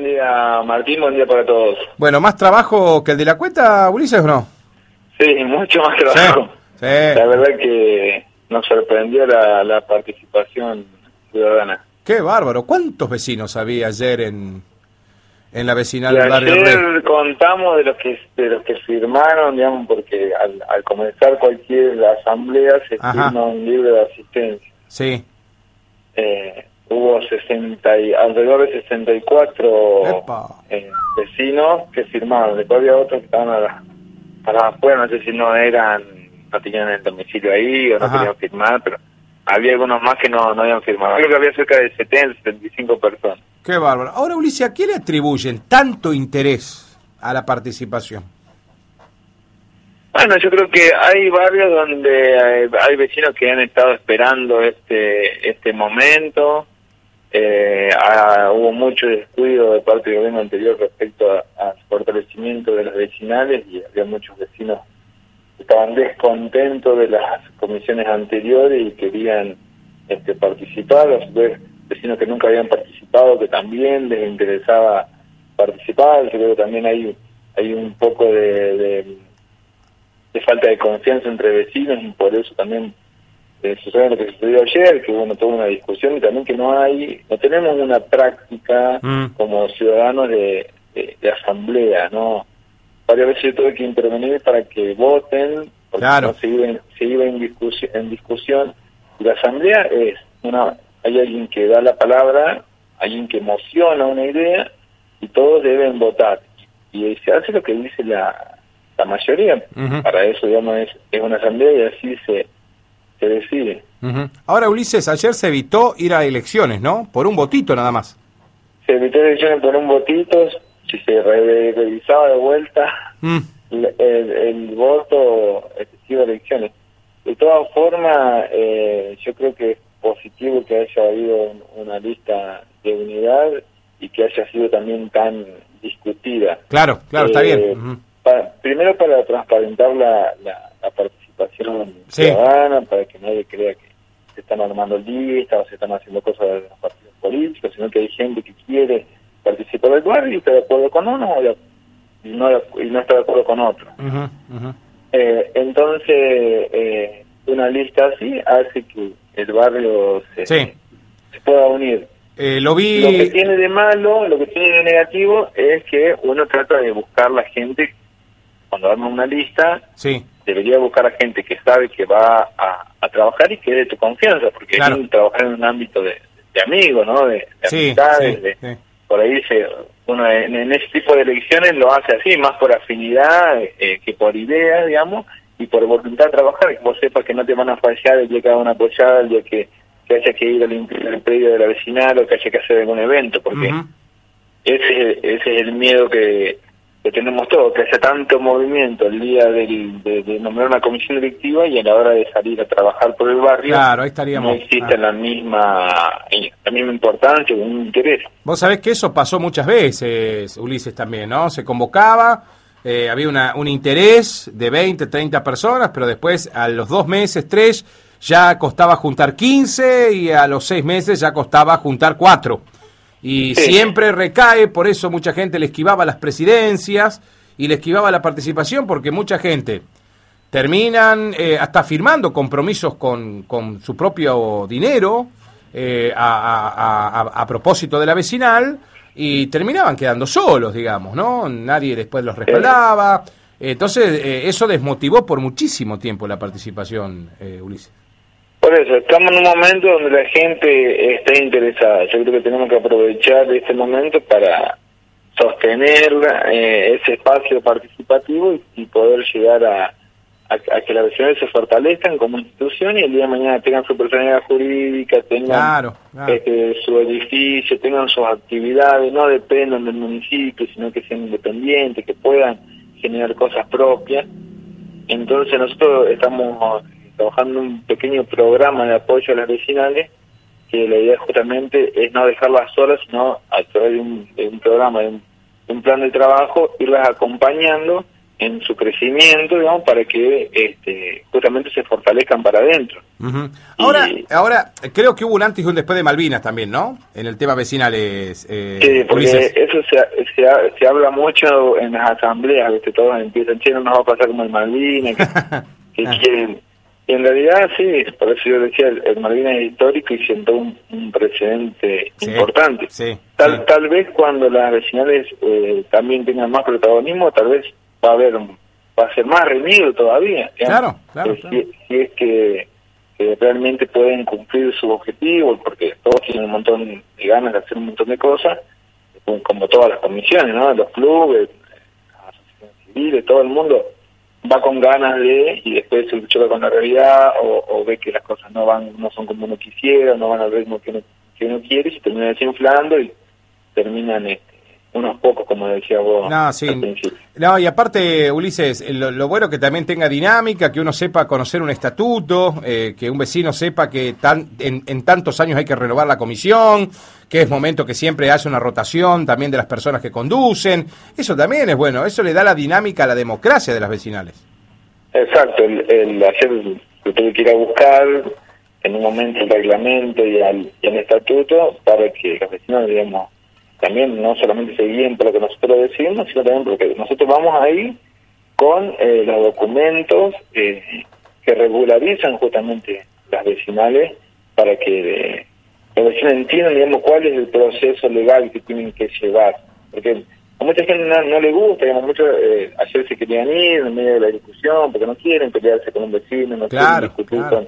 Buen día, Martín. Buen día para todos. Bueno, ¿más trabajo que el de la cuenta, Ulises, o no? Sí, mucho más trabajo. Sí. La verdad que nos sorprendió la, la participación ciudadana. Qué bárbaro. ¿Cuántos vecinos había ayer en, en la vecinal del barrio ayer contamos de los que de los que firmaron, digamos, porque al, al comenzar cualquier asamblea se Ajá. firma un libro de asistencia. Sí. Eh, hubo 60 y, alrededor de 64 Epa. eh, vecinos que firmaron. Después había otros que estaban a la, a afuera, no sé si no eran, no tenían el domicilio ahí o no Ajá. querían firmar, pero había algunos más que no, no habían firmado. Creo que había cerca de 70, 75 personas. Qué bárbaro. Ahora, Ulises, ¿a qué le atribuyen tanto interés a la participación? Bueno, yo creo que hay barrios donde hay, hay vecinos que han estado esperando este este momento. Eh, ah, hubo mucho descuido de parte del gobierno anterior respecto al fortalecimiento de las vecinales y había muchos vecinos que estaban descontentos de las comisiones anteriores y querían este, participar. A su vez, vecinos que nunca habían participado, que también les interesaba participar. Yo creo que también hay, hay un poco de de falta de confianza entre vecinos y por eso también sucede lo que sucedió ayer, que bueno, toda una discusión y también que no hay, no tenemos una práctica Mm. como ciudadanos de, de, de asamblea, ¿no? Varias veces yo tuve que intervenir para que voten, porque Claro. no se iba, en- se iba en, discusión, en discusión. La asamblea es, una hay alguien que da la palabra, alguien que emociona una idea y todos deben votar. Y se hace lo que dice la, la mayoría. Para eso, digamos, es, es una asamblea y así se, se decide. Ahora, Ulises, ayer se evitó ir a elecciones, ¿no? Por un votito nada más. Se evitó elecciones por un votito, si se re- revisaba de vuelta Mm. el, voto efectivo de elecciones. De todas formas, eh, yo creo que es positivo que haya habido un- una lista de unidad y que haya sido también tan discutida. Claro, claro, está Eh, bien. Pa- primero para transparentar la, la, la participación Sí. ciudadana, para que nadie crea que se están armando listas o se están haciendo cosas de los partidos políticos, sino que hay gente que quiere participar del barrio y está de acuerdo con uno o de- no, de- y no está de acuerdo con otro. Eh, entonces, eh, una lista así hace que el barrio se, Sí. se pueda unir. Eh, lo vi... Lo que tiene de malo, lo que tiene de negativo es que uno trata de buscar la gente, cuando arma una lista, Sí, debería buscar a gente que sabe que va a, a trabajar y que es de tu confianza, porque Claro. hay que trabajar en un ámbito de, de amigos, ¿no? De, de sí, amistades, sí, de- sí. por ahí se, uno en, en ese tipo de elecciones lo hace así, más por afinidad eh, que por idea, digamos, y por voluntad de trabajar, que vos sepas que no te van a fallar el día que hagan una apoyada, el día que, que haya que ir a limpiar el predio de la vecinal o que haya que hacer algún evento, porque Ujú. ese, ese es el miedo que, que tenemos todos, que haya tanto movimiento el día del, de, de nombrar una comisión directiva y a la hora de salir a trabajar por el barrio Claro, ahí estaríamos. no existe Ah. la misma la misma importancia o un interés. Vos sabés que eso pasó muchas veces, Ulises, también, ¿no? Se convocaba, eh, había una, un interés de 20, 30 personas, pero después a los dos meses, tres, ya costaba juntar 15 y a los seis meses ya costaba juntar cuatro. Y Sí. siempre recae, por eso mucha gente le esquivaba las presidencias y le esquivaba la participación, porque mucha gente terminan eh, hasta firmando compromisos con, con su propio dinero eh, a, a- a- a propósito de la vecinal y terminaban quedando solos, digamos, ¿no? Nadie después los respaldaba. Entonces, eh, eso desmotivó por muchísimo tiempo la participación, eh, Ulises. Por eso, estamos en un momento donde la gente está interesada. Yo creo que tenemos que aprovechar este momento para sostener eh, ese espacio participativo y, y poder llegar a, a, a que las vecinales se fortalezcan como institución y el día de mañana tengan su personalidad jurídica, tengan Claro, claro. este, su edificio, tengan sus actividades, no dependan del municipio, sino que sean independientes, que puedan generar cosas propias. Entonces nosotros estamos trabajando en un pequeño programa de apoyo a las vecinales, que la idea justamente es no dejarlas solas, sino a través de un, de un programa, de un, de un plan de trabajo, irlas acompañando en su crecimiento, digamos, para que este, justamente se fortalezcan para adentro. Ahora, ahora creo que hubo un antes y un después de Malvinas también, ¿no? En el tema vecinales. Eh, sí, porque eso se, se, habla mucho en las asambleas, ¿viste? todos empiezan, che, no nos va a pasar como el Malvinas, que, quieren. Y en realidad sí, por eso yo decía, el, Malvinas es histórico y siento un, precedente importante. tal, tal vez cuando las vecinales eh, también tengan más protagonismo, tal vez va a haber va a ser más reñido todavía. Claro, claro. Si, es que, realmente pueden cumplir su objetivo, porque todos tienen un montón de ganas de hacer un montón de cosas, como todas las comisiones, ¿no? Los clubes, las asociaciones civiles, todo el mundo va con ganas de y después se choca con la realidad o, ve que las cosas no van no son como uno quisiera, no van al ritmo que uno, que uno quiere y se termina desinflando y terminan este, unos pocos, como decía vos. No, sí. No, y aparte, Ulises, lo, bueno que también tenga dinámica, que uno sepa conocer un estatuto, eh, que un vecino sepa que tan, en, tantos años hay que renovar la comisión, que es momento que siempre haya una rotación también de las personas que conducen. Eso también es bueno, eso le da la dinámica a la democracia de las vecinales. Exacto, el, el hacer que tuve que ir a buscar en un momento el reglamento y, al, y el estatuto para que los vecinos, digamos, también no solamente se guíen por lo que nosotros decimos, sino también porque nosotros vamos ahí con eh, los documentos eh, que regularizan justamente las vecinales para que eh, los vecinos entiendan, digamos, cuál es el proceso legal que tienen que llevar. Porque a mucha gente no, le gusta, digamos, muchos ayer se querían ir en medio de la discusión porque no quieren pelearse con un vecino, no quieren discutir con,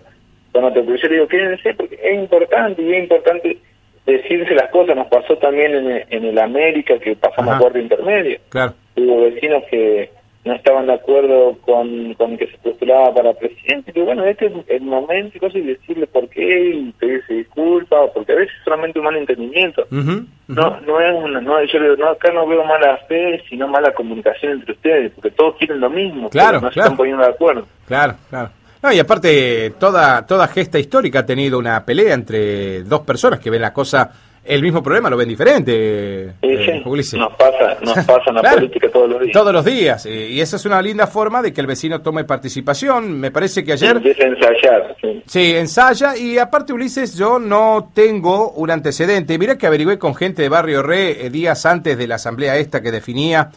con otro. Pero yo le digo, quédense porque es importante y es importante decirse las cosas. Nos pasó también en, en el América que pasamos acuerdo intermedio. Claro. Hubo vecinos que no estaban de acuerdo con, con que se postulaba para presidente, pero bueno, este es el momento y cosas y decirle por qué y pedirse disculpas, porque a veces es solamente un mal entendimiento. No no es una, no, yo digo, no, acá no veo mala fe, sino mala comunicación entre ustedes, porque todos quieren lo mismo, claro, no se están poniendo de acuerdo. Claro, claro. No, y aparte, toda, toda gesta histórica ha tenido una pelea entre dos personas que ven la cosa, el mismo problema, lo ven diferente. Eh, nos pasa, nos pasa en la política todos los días. Todos los días, eh, y esa es una linda forma de que el vecino tome participación. Me parece que ayer... Empieza a ensayar, sí. Sí, ensaya, y aparte, Ulises, yo no tengo un antecedente. Mira que averigüé con gente de Barrio Re eh, días antes de la asamblea esta que definía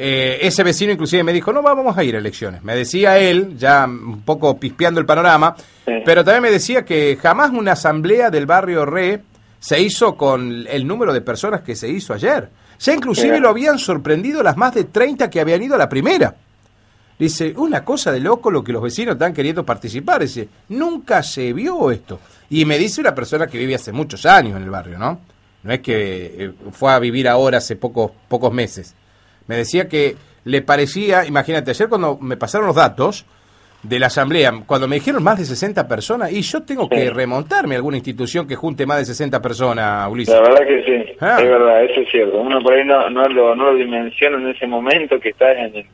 eh, ese vecino inclusive me dijo, no vamos a ir a elecciones. Me decía él, ya un poco pispeando el panorama, pero también me decía que jamás una asamblea del barrio Re se hizo con el número de personas que se hizo ayer. Ya inclusive lo habían sorprendido las más de 30 que habían ido a la primera. Dice, una cosa de loco lo que los vecinos están queriendo participar. Dice, nunca se vio esto. Y me dice una persona que vive hace muchos años en el barrio, ¿no? No es que eh, fue a vivir ahora hace pocos, pocos meses. Me decía que le parecía, imagínate, ayer cuando me pasaron los datos de la asamblea, cuando me dijeron más de 60 personas, y yo tengo que remontarme a alguna institución que junte más de 60 personas, Ulises. La verdad que sí, ah. es verdad, eso es cierto. Uno por ahí no, no, lo, no lo dimensiona en ese momento que está en,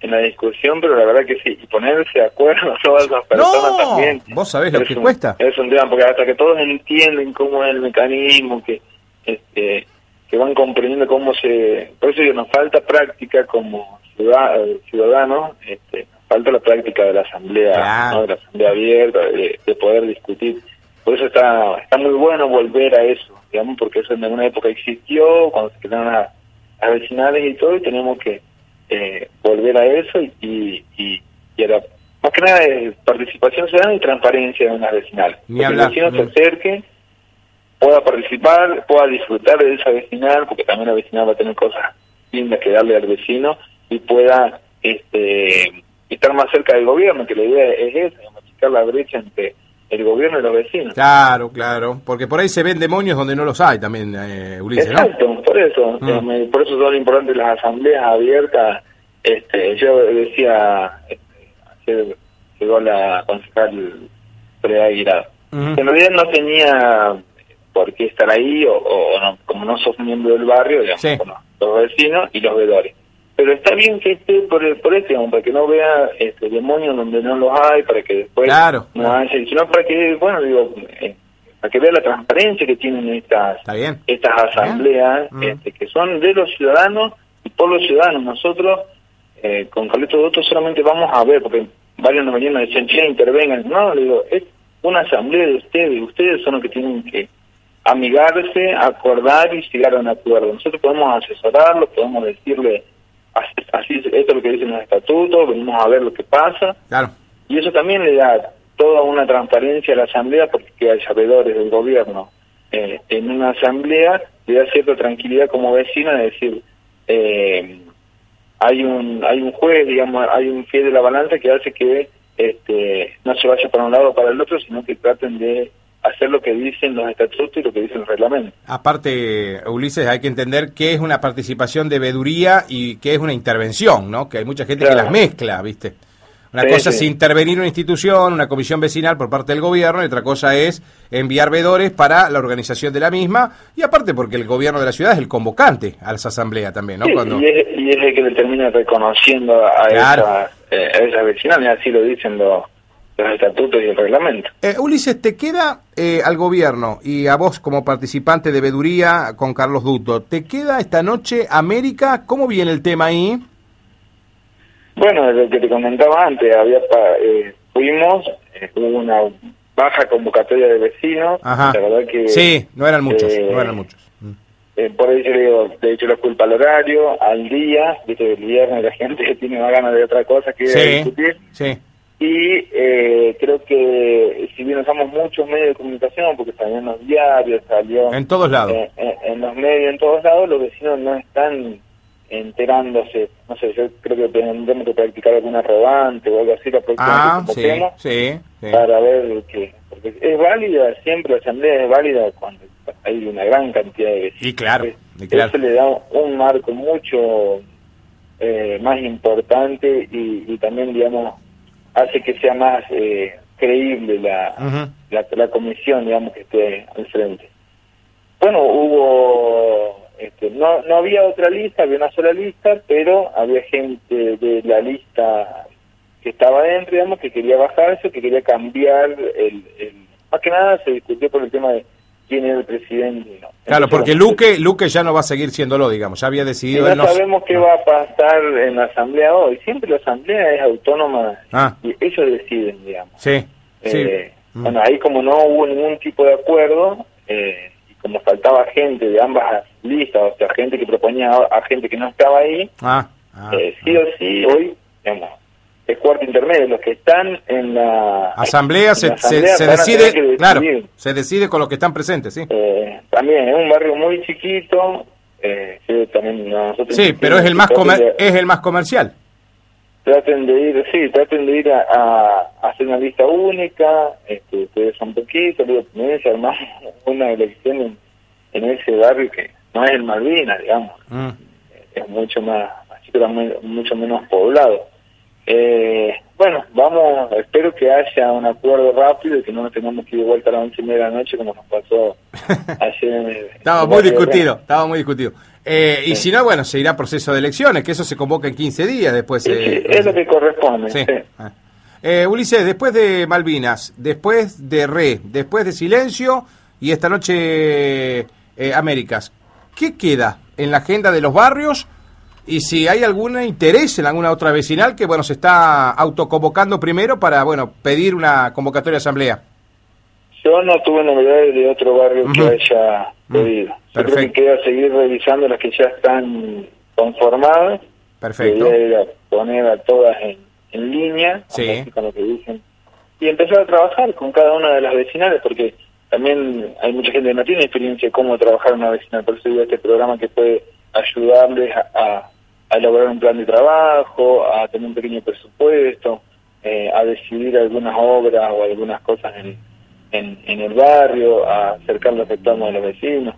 en la discusión, pero la verdad que sí, y ponerse de acuerdo todas esas personas también. ¿Vos sabés lo que cuesta? Es un tema, porque hasta que todos entienden cómo es el mecanismo, que este que van comprendiendo cómo se... Por eso nos falta práctica como ciudadanos, este, falta la práctica de la asamblea, de la asamblea abierta, de, poder discutir. Por eso está está muy bueno volver a eso, digamos, porque eso en alguna época existió, cuando se quedaron las, vecinales y todo, y tenemos que eh, volver a eso y, y, y, más que nada de participación ciudadana y transparencia de las vecinales. que el vecino se acerque pueda participar, pueda disfrutar de esa vecinal, porque también la vecinal va a tener cosas lindas que darle al vecino y pueda este estar más cerca del gobierno, que la idea es esa, machicar la brecha entre el gobierno y los vecinos. Claro, claro, porque por ahí se ven demonios donde no los hay también, eh, Ulises, Exacto, por eso, mm. por eso son importantes las asambleas abiertas. Este, yo decía, este, ayer llegó la concejal Fred Aguilar, en realidad no tenía por qué estar ahí o, como no sos miembro del barrio, digamos, los vecinos y los vedores. Pero está bien que esté por, por este, para que no vea este demonio donde no los hay, para que después no haya, sino para que, bueno, digo, eh, para que vea la transparencia que tienen estas estas asambleas, mm. este, que son de los ciudadanos y por los ciudadanos. Nosotros eh, con Carlito Dotto solamente vamos a ver, porque varios nos venían y decían, che, intervengan. No, le digo, es una asamblea de ustedes, ustedes son los que tienen que amigarse, acordar y llegar a un acuerdo. Nosotros podemos asesorarlo, podemos decirle, así, esto es lo que dicen los estatutos, venimos a ver lo que pasa. Claro. Y eso también le da toda una transparencia a la asamblea porque hay sabedores del gobierno. Eh, en una asamblea le da cierta tranquilidad como vecina de decir, eh, hay un hay un juez, digamos, hay un fiel de la balanza que hace que este, no se vaya para un lado o para el otro, sino que traten de hacer lo que dicen los estatutos y lo que dicen los reglamentos. Aparte, Ulises, hay que entender qué es una participación de veeduría y qué es una intervención, ¿no? Que hay mucha gente que las mezcla, ¿viste? Una cosa es intervenir una institución, una comisión vecinal por parte del gobierno, y otra cosa es enviar veedores para la organización de la misma, y aparte porque el gobierno de la ciudad es el convocante a las asambleas también, ¿no? Cuando... Y, es, el que determina reconociendo a, esa, eh, a y así lo dicen los, estatutos y el reglamento. Eh, Ulises, ¿te queda eh, al gobierno y a vos como participante de veeduría con Carlos Duto, ¿te queda esta noche América? ¿Cómo viene el tema ahí? Bueno, lo que te comentaba antes, había eh, fuimos, eh, hubo una baja convocatoria de vecinos, la verdad que... Sí, no eran muchos, eh, no eran muchos. Mm. Eh, por eso digo, de hecho la culpa al horario, al día, viste, el viernes la gente tiene más ganas de otra cosa que discutir. Sí. Y creo que si bien usamos muchos medios de comunicación, porque salió en los diarios, salió... En todos lados. en los medios, en todos lados, los vecinos no están enterándose, no sé, yo creo que tendremos que practicar alguna rodante o algo así la próxima ah, sí, para ver que, porque es válida, siempre la asamblea es válida cuando hay una gran cantidad de Y claro, y claro. Eso le da un marco mucho eh, más importante y, también, digamos, hace que sea más eh, creíble la, la, la comisión, digamos, que esté al frente. Bueno, hubo este, no, no había otra lista, había una sola lista, pero había gente de la lista que estaba dentro, digamos, que quería bajarse, que quería cambiar el, Más que nada se discutió por el tema de quién era el presidente. Claro, porque Luque, Luque ya no va a seguir siéndolo, digamos, ya había decidido... no sabemos qué va a pasar en la asamblea hoy. Siempre la asamblea es autónoma ah. y ellos deciden, digamos. Sí, eh, Bueno, ahí como no hubo ningún tipo de acuerdo... Eh, como faltaba gente de ambas listas, o sea, gente que proponía a, gente que no estaba ahí, ah, ah, eh, sí o sí, hoy, digamos, es cuarto intermedio, los que están en la asamblea, se, decide, claro, se decide con los que están presentes, sí. Eh, también es un barrio muy chiquito, eh, sí, también nosotros sí, pero es el más es el más comercial. Traten de ir, sí, traten de ir a, hacer una lista única, este, ustedes son poquitos, luego también se armar una elección en, ese barrio que no es el Malvinas, digamos, mm. es mucho más, mucho menos poblado. Eh, bueno, vamos, espero que haya un acuerdo rápido y que no nos tengamos que ir de vuelta a las once y media de la noche como nos pasó ayer. estaba muy discutido, estaba muy discutido. Eh, y si no, bueno, se irá proceso de elecciones, que eso se convoca en 15 días después. Eh, es lo que corresponde. Sí. Ah. Eh, Ulises, después de Malvinas, después de Re, después de Silencio y esta noche Américas, ¿qué queda en la agenda de los barrios? Y si hay algún interés en alguna otra vecinal que, bueno, se está autoconvocando primero para, bueno, pedir una convocatoria de asamblea. Yo no tuve novedades de otro barrio que haya pedido. Yo creo que queda seguir revisando las que ya están conformadas. Perfecto. poner a todas en, en línea, con lo que dicen. Y empezar a trabajar con cada una de las vecinales, porque también hay mucha gente que no tiene experiencia de cómo trabajar una vecinal. Por eso digo este programa que puede ayudarles a, a, elaborar un plan de trabajo, a tener un pequeño presupuesto, eh, a decidir algunas obras o algunas cosas en, en, en el barrio, a acercar los reclamos de los vecinos.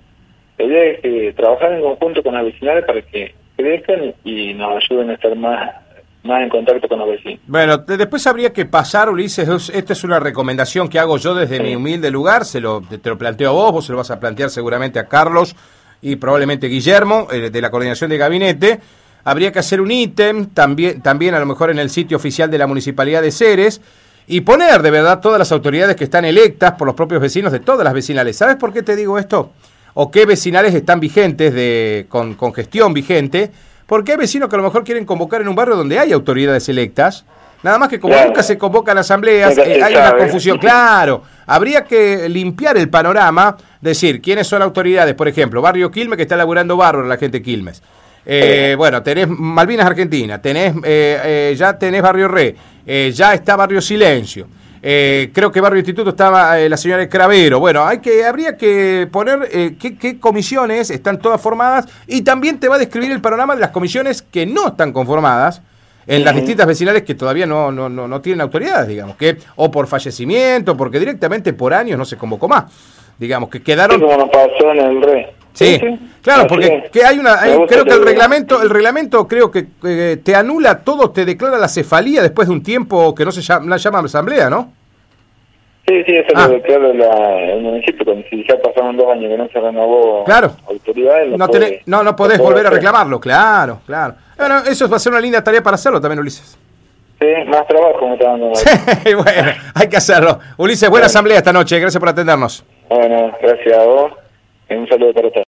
La idea es que trabajar en conjunto con las vecinales para que crezcan y nos ayuden a estar más más en contacto con los vecinos. Bueno, después habría que pasar, Ulises, esta es una recomendación que hago yo desde mi humilde lugar, se lo, te lo planteo a vos, vos se lo vas a plantear seguramente a Carlos y probablemente Guillermo, eh, de la coordinación de gabinete. Habría que hacer un ítem, también, también a lo mejor en el sitio oficial de la Municipalidad de Ceres, y poner de verdad todas las autoridades que están electas por los propios vecinos de todas las vecinales. ¿Sabes por qué te digo esto? ¿O qué vecinales están vigentes de, con, con gestión vigente? porque hay vecinos que a lo mejor quieren convocar en un barrio donde hay autoridades electas. Nada más que como nunca se convocan asambleas, eh, hay una confusión. Claro, habría que limpiar el panorama, decir quiénes son autoridades. Por ejemplo, Barrio Quilmes, que está laburando barro la gente Quilmes. Eh, bueno, tenés Malvinas Argentina, tenés, eh, ya tenés Barrio Re, ya está Barrio Silencio. creo que Barrio Instituto estaba la señora Cravero. Bueno, hay que, habría que poner qué, qué, comisiones están todas formadas y también te va a describir el panorama de las comisiones que no están conformadas en las distintas vecinales que todavía no, no, no, no tienen autoridades, digamos, que o por fallecimiento, porque directamente por años no se convocó más. Digamos, que quedaron... como pasó en el RE. Sí, claro, porque que hay una, creo que el reglamento, el reglamento creo que te anula todo, te declara la cefalía después de un tiempo que no se llama, la llama asamblea, ¿no? Sí, sí, eso lo ah. declara el municipio, si ya pasaron dos años que no se renovó claro. autoridad. No, no, no podés volver a reclamarlo, claro, claro. Bueno, eso va a ser una linda tarea para hacerlo también, Ulises. Sí, más trabajo me está dando. Sí, bueno, hay que hacerlo. Ulises, buena asamblea esta noche, gracias por atendernos. Bueno, gracias a vos. Un saludo para todos.